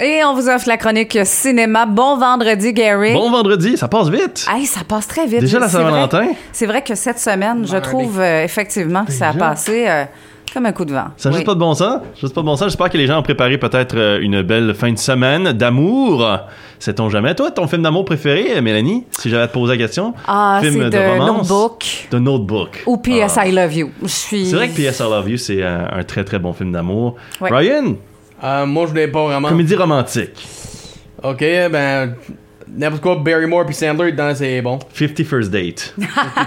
Et on vous offre la chronique cinéma. Bon vendredi, Gary. Bon vendredi, ça passe vite. Hey, ça passe très vite. Déjà la C'est vrai- Saint-Valentin. C'est vrai que cette semaine, je trouve euh, effectivement que ça a passé euh, comme un coup de vent. Ça n'a Oui. juste pas de bon sens. Juste pas de bon sens. J'espère que les gens ont préparé peut-être euh, une belle fin de semaine d'amour. Sait-on jamais? Toi, ton film d'amour préféré, Mélanie, si j'avais à te poser la question? Ah, film c'est de de romance? Notebook The Notebook. ou PS Ah. I Love You. Je suis. C'est vrai que PS I Love You, c'est un, un très très bon film d'amour. Ouais. Ryan, Euh, moi, je l'ai pas vraiment. comédie romantique. Ok, ben. N'importe quoi, Barrymore puis Sandler dedans, c'est bon. 50 First Date.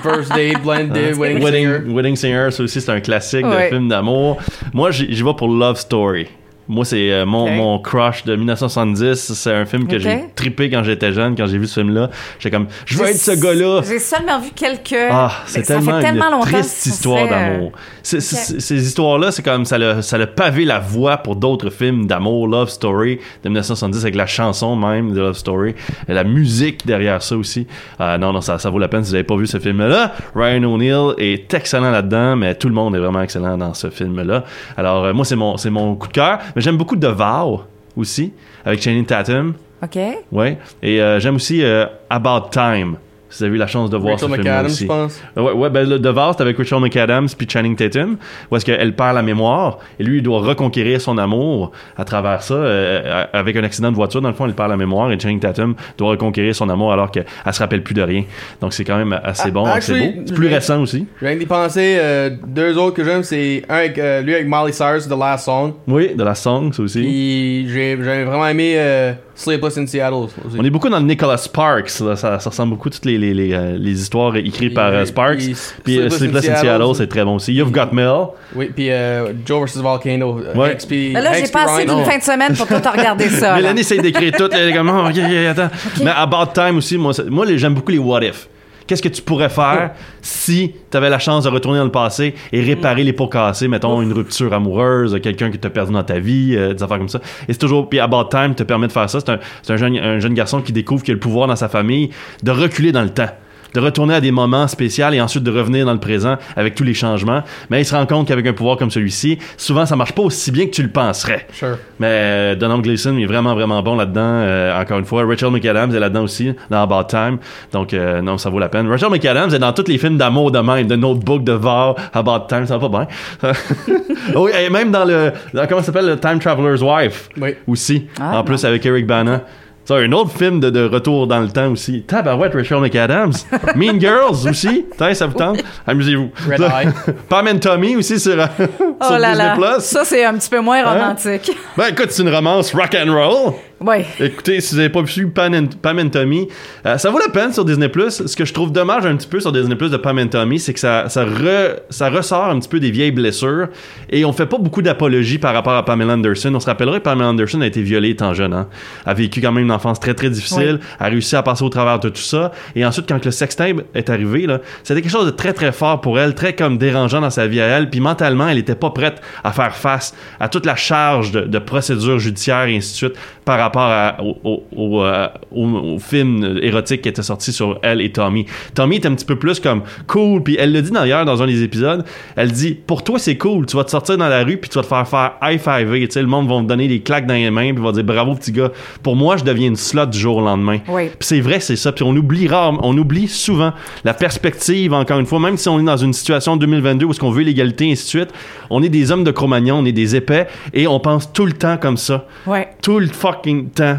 First Date, Blended, Wedding, Singer. Wedding, Wedding Singer, ça aussi, c'est un classique Ouais. de film d'amour. Moi, j'y vais pour Love Story. Moi, c'est euh, mon, mon crush de 1970. C'est un film que j'ai trippé quand j'étais jeune, quand j'ai vu ce film-là. J'étais comme, je veux être ce gars-là. J'ai seulement vu quelques. Ah, c'est Mais ça tellement, fait tellement une longtemps. triste histoire euh, d'amour. C'est- c'est- Ces histoires-là, c'est comme ça l'a ça l'a pavé la voie pour d'autres films d'amour, Love Story de 1970 avec la chanson même de Love Story, et la musique derrière ça aussi. Euh, non, non, ça, ça vaut la peine si vous n'avez pas vu ce film-là. Ryan O'Neill est excellent là-dedans, mais tout le monde est vraiment excellent dans ce film-là. Alors euh, moi, c'est mon c'est mon coup de cœur, mais j'aime beaucoup The Vow aussi avec Channing Tatum. OK. Ouais. Et euh, j'aime aussi euh, About Time. Vous avez eu la chance de voir Rachel ce McAdams, aussi. je pense. Ouais, ouais, ben le The Vow, c'est avec Rachel McAdams puis Channing Tatum, où est-ce qu'elle perd la mémoire et lui, il doit reconquérir son amour à travers ça. euh, avec un accident de voiture, dans le fond, elle perd la mémoire et Channing Tatum doit reconquérir son amour alors qu'elle se rappelle plus de rien. Donc c'est quand même assez Ah, bon, assez actually, beau. C'est plus récent aussi. Je viens d'y penser. euh, deux autres que j'aime, c'est un avec euh, lui avec Miley Cyrus, The Last Song. Oui, de la song, ça aussi. J'ai j'ai vraiment aimé euh, Sleepless in Seattle aussi. On est beaucoup dans le Nicholas Sparks. là. Ça, ça ressemble beaucoup à toutes les, les, les, euh, les histoires écrites par euh, Sparks. Puis Puis euh, Sleepless in Seattle, c'est très bon aussi. You've Got Mail. Oui, puis euh, Joe vs Volcano. Ouais. Hanks puis- Mais là, j'ai Hanks pas puis assez Ryan. d'une fin de semaine pour tout regarder ça. Mélanie essaye d'écrire tout. Elle est comme, oh, attends. Mais About Time aussi, moi, moi j'aime beaucoup les what if. Qu'est-ce que tu pourrais faire si tu avais la chance de retourner dans le passé et réparer les pots cassés, mettons une rupture amoureuse, quelqu'un que tu as perdu dans ta vie, euh, des affaires comme ça. Et c'est toujours, puis About Time te permet de faire ça. C'est un, un jeune, un jeune garçon qui découvre qu'il a le pouvoir dans sa famille de reculer dans le temps de retourner à des moments spéciaux et ensuite de revenir dans le présent avec tous les changements. Mais il se rend compte qu'avec un pouvoir comme celui-ci, souvent ça marche pas aussi bien que tu le penserais. Sure. Mais euh, Donald Gleason est vraiment, vraiment bon là-dedans. euh, encore une fois, Rachel McAdams est là-dedans aussi, dans About Time. Donc, euh, non, ça vaut la peine. Rachel McAdams est dans tous les films d'amour de même, de Notebook, de Var, About Time, ça va pas bien. oui, et même dans le, dans- comment ça s'appelle, le Time Traveler's Wife Oui. aussi, Ah, en plus avec Eric Bana. Ça, un autre film de, de retour dans le temps aussi. Tabarouette, Rachel McAdams. mean Girls aussi. Tiens, ça vous tente? Amusez-vous. Red Eye. Pam and Tommy aussi sur, sur Oh là Disney+. là. Ça, c'est un petit peu moins Hein? romantique. Ben écoute, c'est une romance rock and roll. Oui. Écoutez, si vous n'avez pas vu Pam and, Pam and Tommy, euh, ça vaut la peine sur Disney+. Ce que je trouve dommage un petit peu sur Disney+, de Pam and Tommy, c'est que ça, ça, re- ça ressort un petit peu des vieilles blessures et on fait pas beaucoup d'apologie par rapport à Pamela Anderson. On se rappellerait que Pamela Anderson a été violée étant jeune. Hein? A vécu quand même une enfance très très difficile, a réussi à passer au travers de tout ça. Et ensuite, quand le sextape est arrivé, là, c'était quelque chose de très très fort pour elle, très comme dérangeant dans sa vie à elle. Puis mentalement, elle était pas prête à faire face à toute la charge de, de procédures judiciaires et ainsi de suite par rapport à- au, au, au, euh, au- film érotique qui était sorti sur elle et Tommy. Tommy est un petit peu plus comme cool, puis elle le dit d'ailleurs dans un des épisodes, elle dit pour toi c'est cool, tu vas te sortir dans la rue puis tu vas te faire faire high five, tu sais le monde va me donner des claques dans les mains puis va dire bravo petit gars. Pour moi je deviens une slot du jour au lendemain. Oui. Puis c'est vrai, c'est ça. Puis on oublie rare, on oublie souvent la perspective, encore une fois, même si on est dans une situation 2022 où ce qu'on veut l'égalité, et ainsi de suite, on est des hommes de Cro-Magnon, on est des épais, et on pense tout le temps comme ça. Ouais. Tout le fucking temps.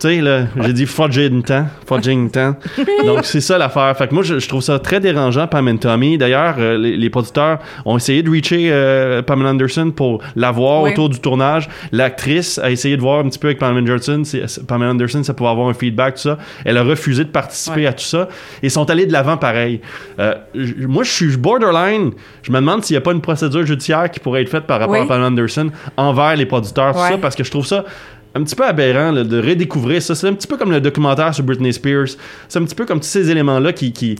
Tu sais, là, j'ai dit fudging temps, fudging temps. Donc, c'est ça l'affaire. Fait que moi, je, je trouve ça très dérangeant, Pam and Tommy. D'ailleurs, euh, les, les producteurs ont essayé de reacher euh, Pamela Anderson pour la voir Oui. autour du tournage. L'actrice a essayé de voir un petit peu avec Pamela Anderson, si- Pamela Anderson, ça pouvait avoir un feedback, tout ça. Elle a refusé de participer à tout ça. Et sont allés de l'avant pareil. Euh, moi, je suis borderline. Je me demande s'il n'y a pas une procédure judiciaire qui pourrait être faite par rapport Oui. à Pamela Anderson envers les producteurs, tout ça, parce que je trouve ça un petit peu aberrant là, de redécouvrir ça. C'est un petit peu comme le documentaire sur Britney Spears. C'est un petit peu comme tous ces éléments-là qui, qui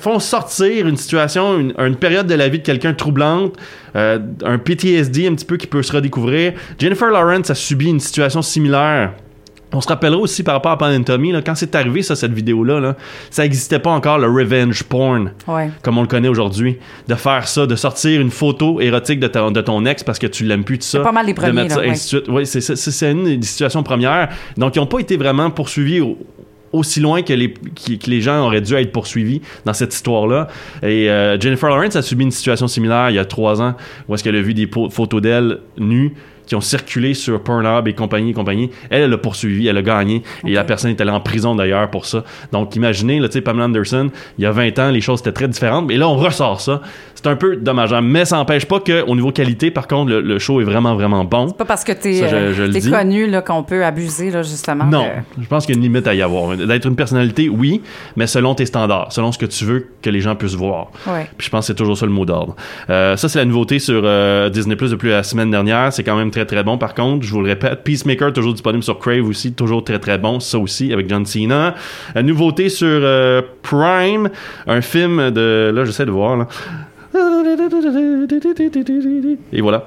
font sortir une situation, une, période de la vie de quelqu'un troublante, euh, un PTSD un petit peu qui peut se redécouvrir. Jennifer Lawrence a subi une situation similaire On se rappellera aussi par rapport à Pan Tommy, là, quand c'est arrivé, ça, cette vidéo-là, là, ça n'existait pas encore le revenge porn, Ouais. comme on le connaît aujourd'hui. De faire ça, de sortir une photo érotique de, ta- de ton ex parce que tu l'aimes plus, tout ça. pas mal les De premiers, mettre ça, là, ouais. ainsi de suite. Oui, c'est, une des situations premières. Donc, ils n'ont pas été vraiment poursuivis au- aussi loin que les, qui- que les gens auraient dû être poursuivis dans cette histoire-là. Et euh, Jennifer Lawrence a subi une situation similaire il y a trois ans, où est-ce qu'elle a vu des photos d'elle nues qui ont circulé sur Pornhub et compagnie et compagnie. Elle, elle l'a poursuivi, elle a gagné. Et la personne est allée en prison d'ailleurs pour ça. Donc imaginez, là, tu sais, Pamela Anderson, il y a 20 ans, les choses étaient très différentes. Mais là, on ressort ça. C'est un peu dommageant. Mais ça n'empêche pas qu'au niveau qualité, par contre, le, le show est vraiment, vraiment bon. Pas parce que t'es euh, connu qu'on peut abuser, là, justement. Non, de- je pense qu'il y a une limite à y avoir. D'être une personnalité, oui, mais selon tes standards, selon ce que tu veux que les gens puissent voir. Ouais. Puis je pense que c'est toujours ça le mot d'ordre. Euh, ça, c'est la nouveauté sur euh, Disney Plus depuis la semaine dernière. C'est quand même très très bon. Par contre, je vous le répète, Peacemaker toujours disponible sur Crave aussi, toujours très très bon. Ça aussi avec John Cena. La nouveauté sur euh, Prime, un film de là, j'essaie de voir là. Et voilà.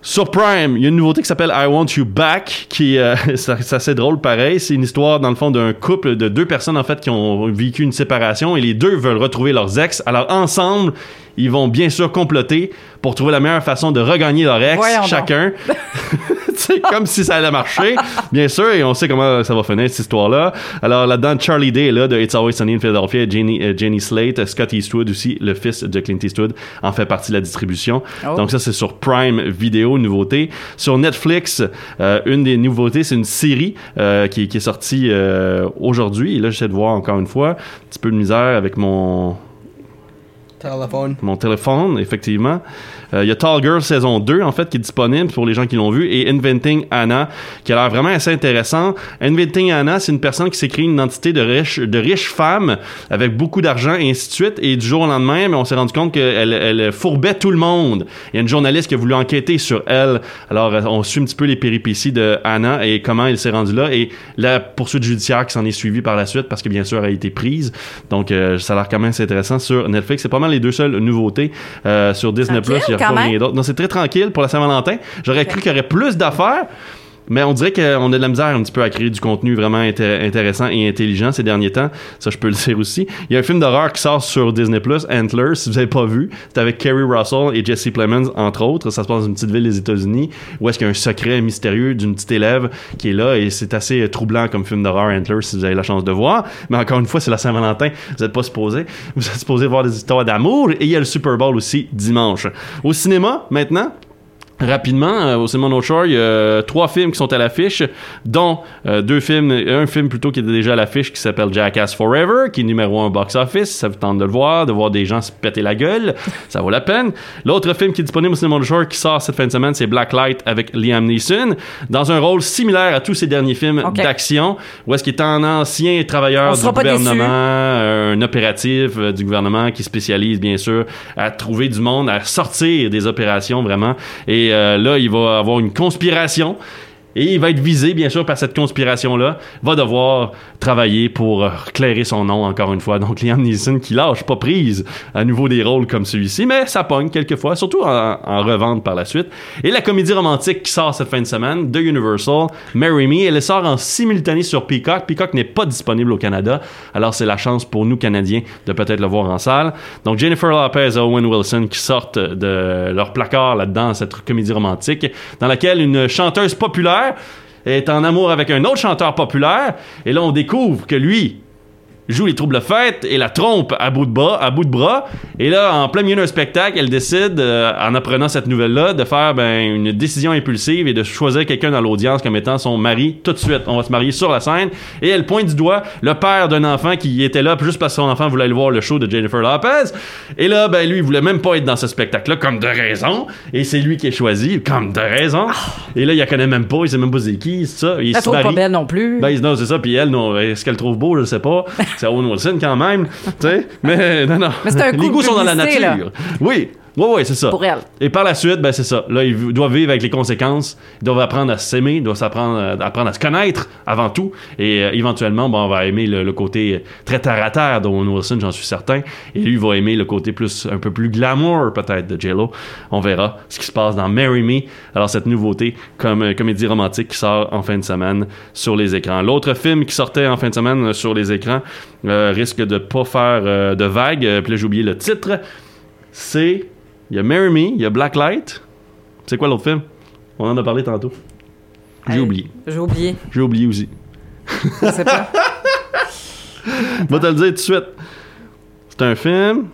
Sur Prime, il y a une nouveauté qui s'appelle I Want You Back, qui euh, c'est assez drôle pareil. C'est une histoire dans le fond d'un couple de deux personnes en fait qui ont vécu une séparation et les deux veulent retrouver leurs ex. Alors ensemble, ils vont bien sûr comploter pour trouver la meilleure façon de regagner leur ex Voyons chacun. c'est comme si ça allait marcher, bien sûr, et on sait comment ça va finir cette histoire-là. Alors là-dedans, Charlie Day est là de It's Always Sunny in Philadelphia, Jenny, euh, Jenny Slate, Scott Eastwood aussi, le fils de Clint Eastwood, en fait partie de la distribution. Oh. Donc ça, c'est sur Prime Video, nouveauté. Sur Netflix, euh, une des nouveautés, c'est une série euh, qui, qui est sortie aujourd'hui. Et là, j'essaie de voir encore une fois, un petit peu de misère avec mon, Téléphone. mon téléphone, effectivement. Euh, Il y a Tall Girl saison 2, en fait, qui est disponible pour les gens qui l'ont vu, et Inventing Anna, qui a l'air vraiment assez intéressant. Inventing Anna, c'est une personne qui s'est créée une identité de riche, de riche femme, avec beaucoup d'argent, et ainsi de suite, et du jour au lendemain, mais on s'est rendu compte qu'elle elle fourbait tout le monde. Il y a une journaliste qui a voulu enquêter sur elle. Alors, euh, on suit un petit peu les péripéties de Anna et comment elle s'est rendue là, et la poursuite judiciaire qui s'en est suivie par la suite, parce que bien sûr, elle a été prise. Donc, euh, ça a l'air quand même assez intéressant sur Netflix. C'est pas mal les deux seules nouveautés euh, sur Disney+. Tranquille, Il y a quand pas même. rien d'autre. Non, c'est très tranquille pour la Saint-Valentin. J'aurais cru qu'il y aurait plus d'affaires. Mais on dirait qu'on a de la misère un petit peu à créer du contenu vraiment inté- intéressant et intelligent ces derniers temps. Ça, je peux le dire aussi. Il y a un film d'horreur qui sort sur Disney+, Antlers, si vous n'avez pas vu. C'est avec Kerry Russell et Jesse Plemons, entre autres. Ça se passe dans une petite ville des États-Unis où est-ce qu'il y a un secret mystérieux d'une petite élève qui est là et c'est assez euh, troublant comme film d'horreur Antlers si vous avez la chance de voir. Mais encore une fois, c'est la Saint-Valentin. Vous n'êtes pas supposé. Vous êtes supposé voir des histoires d'amour et il y a le Super Bowl aussi dimanche. Au cinéma, maintenant, Rapidement, euh, au cinéma North Shore, il y a euh, trois films qui sont à l'affiche, dont euh, deux films, un film plutôt qui était déjà à l'affiche qui s'appelle Jackass Forever, qui est numéro un box-office. Ça vous tente de le voir, de voir des gens se péter la gueule, ça vaut la peine. L'autre film qui est disponible au cinéma North Shore qui sort cette fin de semaine, c'est Blacklight avec Liam Neeson, dans un rôle similaire à tous ces derniers films d'action, où est-ce qu'il est un ancien travailleur du gouvernement, euh, un opératif euh, du gouvernement qui spécialise bien sûr à trouver du monde, à sortir des opérations vraiment. Et euh, là, il va avoir une conspiration. Et il va être visé, bien sûr, par cette conspiration-là. Va devoir travailler pour euh, clairer son nom, encore une fois. Donc, Liam Neeson qui lâche pas prise à nouveau des rôles comme celui-ci, mais ça pogne quelquefois, surtout en, en revente par la suite. Et la comédie romantique qui sort cette fin de semaine de Universal, Marry Me, elle sort en simultané sur Peacock. Peacock n'est pas disponible au Canada, alors c'est la chance pour nous, Canadiens, de peut-être le voir en salle. Donc, Jennifer Lopez et Owen Wilson qui sortent de leur placard là-dedans, cette comédie romantique, dans laquelle une chanteuse populaire est en amour avec un autre chanteur populaire, et là on découvre que lui joue les troubles fêtes et la trompe à bout de bras, à bout de bras. Et là, en plein milieu d'un spectacle, elle décide, euh, en apprenant cette nouvelle-là, de faire ben, une décision impulsive et de choisir quelqu'un dans l'audience comme étant son mari tout de suite. On va se marier sur la scène. Et elle pointe du doigt le père d'un enfant qui était là juste parce que son enfant voulait aller voir le show de Jennifer Lopez. Et là, ben lui, il voulait même pas être dans ce spectacle-là, comme de raison. Et c'est lui qui est choisi, comme de raison. Et là, il la connaît même pas, il sait même pas c'est qui, c'est ça. Il Elle se trouve pas belle non plus. Ben, non, c'est ça. Puis elle, non, est-ce qu'elle trouve beau, je sais pas. C'est Owen Wilson quand même. tu sais. Mais non, non. Mais c'est un coup Les goûts sont dans la nature. Oui. Ouais, ouais, c'est ça. pour elle. Et par la suite, ben c'est ça. Là, ils doivent vivre avec les conséquences. Ils doivent apprendre à s'aimer, ils doivent s'apprendre, euh, apprendre à se connaître avant tout. Et euh, éventuellement, bon, on va aimer le, le côté très terre à terre d'Owen Wilson, j'en suis certain. Et lui, il va aimer le côté plus, un peu plus glamour peut-être de J-Lo. On verra ce qui se passe dans Marry Me. Alors cette nouveauté, comme euh, comédie romantique qui sort en fin de semaine sur les écrans. L'autre film qui sortait en fin de semaine euh, sur les écrans euh, risque de pas faire euh, de vagues. Euh, Puis là, j'ai oublié le titre. C'est il y a Marry Me, il y a Blacklight. C'est quoi l'autre film? On en a parlé tantôt. J'ai Hey, oublié. J'ai oublié. J'ai oublié aussi. Je sais pas. Je vais te le dire tout de suite. C'est un film.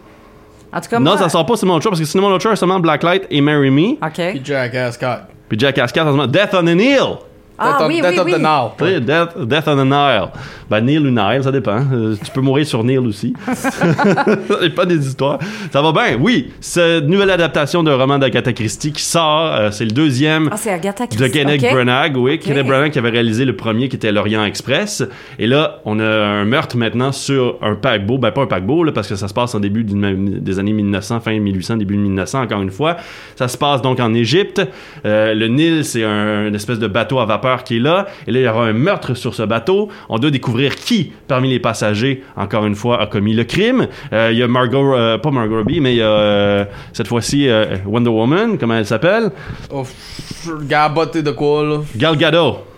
En tout cas, non, moi- ça sort pas Simon Locher parce que Simon Locher, c'est seulement Blacklight et Marry Me. OK. Puis Jack Ascot. Puis Jack Ascot, c'est seulement Death on the Nile. Ah Death on- oui, Death oui, of oui. the Nile. Sais, Death, Death on the Nile. Ben, Neil ou Nile, ça dépend. Euh, tu peux mourir sur Neil aussi. ça dépend des histoires. Ça va bien, oui. Cette nouvelle adaptation d'un roman d'Agatha Christie qui sort, euh, c'est le deuxième Ah, de. Kenneth OK. Branagh, oui. Kenneth Branagh qui avait réalisé le premier qui était l'Orient Express. Et là, on a un meurtre maintenant sur un paquebot. Ben, pas un paquebot, là, parce que ça se passe en début des années 1900, fin 1800, début 1900, encore une fois. Ça se passe donc en Égypte. Euh, le Nil, c'est un, une espèce de bateau à vapeur qui est là. Et là, il y aura un meurtre sur ce bateau. On doit découvrir qui, parmi les passagers, encore une fois, a commis le crime. Euh, Il y a Margot, euh, pas Margot Robbie, mais il y a euh, cette fois-ci Wonder Woman, comment elle s'appelle? Oh, botté de quoi, là? Gal Gadot.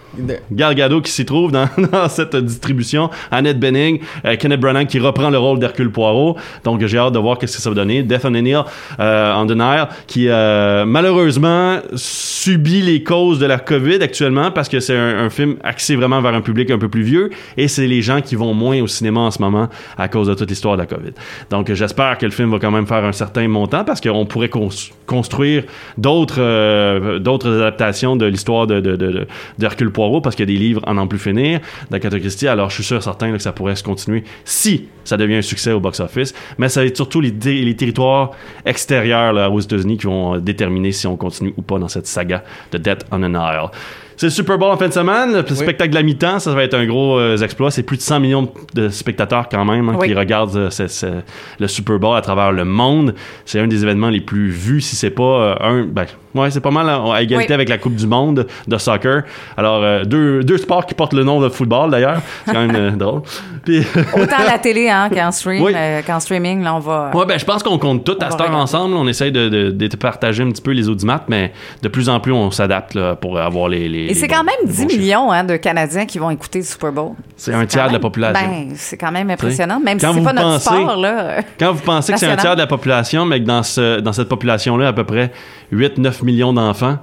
Gadot qui s'y trouve dans, cette distribution, Annette Bening, euh, Kenneth Branagh qui reprend le rôle d'Hercule Poirot. Donc j'ai hâte de voir qu'est-ce que ça va donner. Death on the Nile, euh, on qui euh, malheureusement subit les causes de la COVID actuellement parce que c'est un, film axé vraiment vers un public un peu plus vieux et c'est les gens qui vont moins au cinéma en ce moment à cause de toute l'histoire de la COVID. Donc j'espère que le film va quand même faire un certain montant parce qu'on pourrait cons- construire d'autres euh, d'autres adaptations de l'histoire de, de, de, de- Poirot parce qu'il y a des livres en en plus finir d'Agatha Christie. Alors je suis sûr certain que ça pourrait se continuer si ça devient un succès au box-office. Mais ça va être surtout les, territoires extérieurs aux États-Unis qui vont euh, déterminer si on continue ou pas dans cette saga de Death on an Nile. C'est le Super Bowl en fin de semaine. Le spectacle de la mi-temps, ça va être un gros euh, exploit. C'est plus de 100 millions de spectateurs quand même hein, Oui. qui regardent euh, le Super Bowl à travers le monde. C'est un des événements les plus vus, si c'est pas euh, un... Ben, ouais, c'est pas mal à, à égalité Oui. avec la Coupe du Monde de soccer. Alors, deux, deux sports qui portent le nom de football, d'ailleurs. C'est quand même drôle. Puis... Autant à la télé hein, qu'en stream, Oui. qu'en streaming, là, on va. Ouais, ben, je pense qu'on compte tout On à cette heure ensemble. On essaye de, de, de partager un petit peu les audimates, mais de plus en plus, on s'adapte là, pour avoir les. les Et c'est quand même les 10 bons chiffres. millions hein, de Canadiens qui vont écouter le Super Bowl. C'est un tiers de la population. Ben, c'est quand même impressionnant, même Quand si c'est pas notre pensez- sport, là. Quand vous pensez que c'est un tiers de la population, mais que dans, ce, dans cette population-là, à peu près 8-9 millions d'enfants,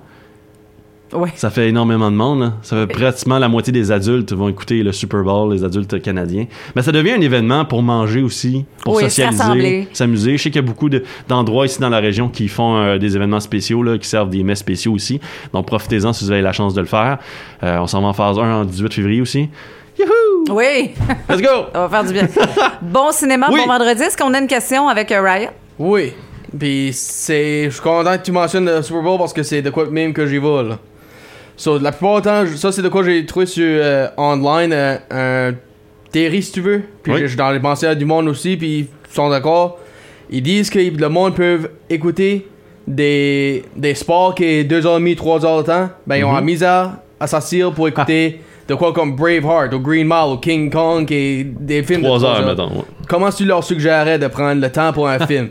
Ouais. ça fait énormément de monde. là. Ça fait pratiquement la moitié des adultes vont écouter le Super Bowl, les adultes canadiens. Mais ça devient un événement pour manger aussi, pour Oui, se socialiser, s'amuser. Je sais qu'il y a beaucoup de- d'endroits ici dans la région qui font euh, des événements spéciaux, là, qui servent des mets spéciaux aussi. Donc profitez-en si vous avez la chance de le faire. Euh, on s'en va en phase 1 en 18 février aussi. Youhou! Oui, Let's go! ça va faire du bien. bon cinéma, Oui. bon vendredi. Est-ce qu'on a une question avec euh, Ryan? Oui. Puis c'est. Je suis content que tu mentionnes le Super Bowl parce que c'est de quoi même que j'y vais, là. So, la plupart du temps, ça c'est de quoi j'ai trouvé sur euh, online euh, un théorie si tu veux. Puis Oui. je dans les pensées du monde aussi, puis ils sont d'accord. Ils disent que le monde peut écouter des, des sports qui est 2h30, 3h de temps. Ben ils ont Mhm. la misère à s'asseoir pour écouter de quoi comme Braveheart ou Green Mile ou King Kong qui est des films de 3 trois heures, heures. mettons. ouais. Comment tu leur suggérerais de prendre le temps pour un film?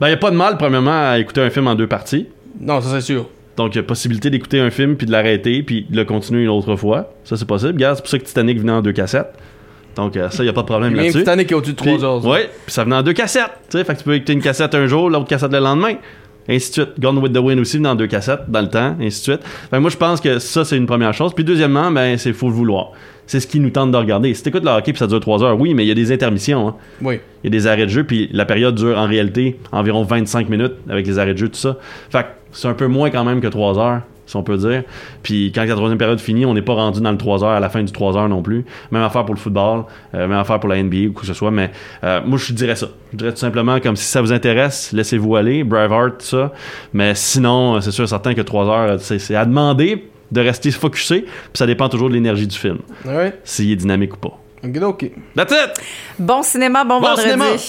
Ben, il n'y a pas de mal, premièrement, à écouter un film en deux parties. Non, ça c'est sûr. Donc, il y a possibilité d'écouter un film, puis de l'arrêter, puis de le continuer une autre fois. Ça, c'est possible. Regarde, c'est pour ça que Titanic venait en deux cassettes. Donc, euh, ça, il n'y a pas de problème là-dessus. Titanic est au-dessus de 3 Puis- heures. Ouais, puis ça venait en deux cassettes. Tu sais, fait que tu peux écouter une cassette un jour, l'autre cassette le lendemain. Ainsi de suite. Gone with the Wind aussi venait en deux cassettes dans le temps, ainsi de suite. Fait que moi, je pense que ça, c'est une première chose. Puis, deuxièmement, ben, c'est faut le vouloir. C'est ce qui nous tente de regarder. Si t'écoutes le hockey puis ça dure trois heures, oui, mais il y a des intermissions. Hein. Oui. Il y a des arrêts de jeu, puis la période dure en réalité environ 25 minutes avec les arrêts de jeu, tout ça. Fait que c'est un peu moins quand même que 3 heures, si on peut dire. Puis quand la troisième période finit, on n'est pas rendu dans le 3 heures à la fin du 3 heures non plus. Même affaire pour le football, euh, même affaire pour la NBA ou quoi que ce soit. Mais euh, moi, je dirais ça. Je dirais tout simplement comme si ça vous intéresse, laissez-vous aller, Braveheart, tout ça. Mais sinon, euh, c'est sûr certain que 3 heures, c'est à demander de rester focusé, puis ça dépend toujours de l'énergie du film, s'il est dynamique ou pas. Ok, ok. That's it! Bon cinéma, bon, Bon vendredi. cinéma!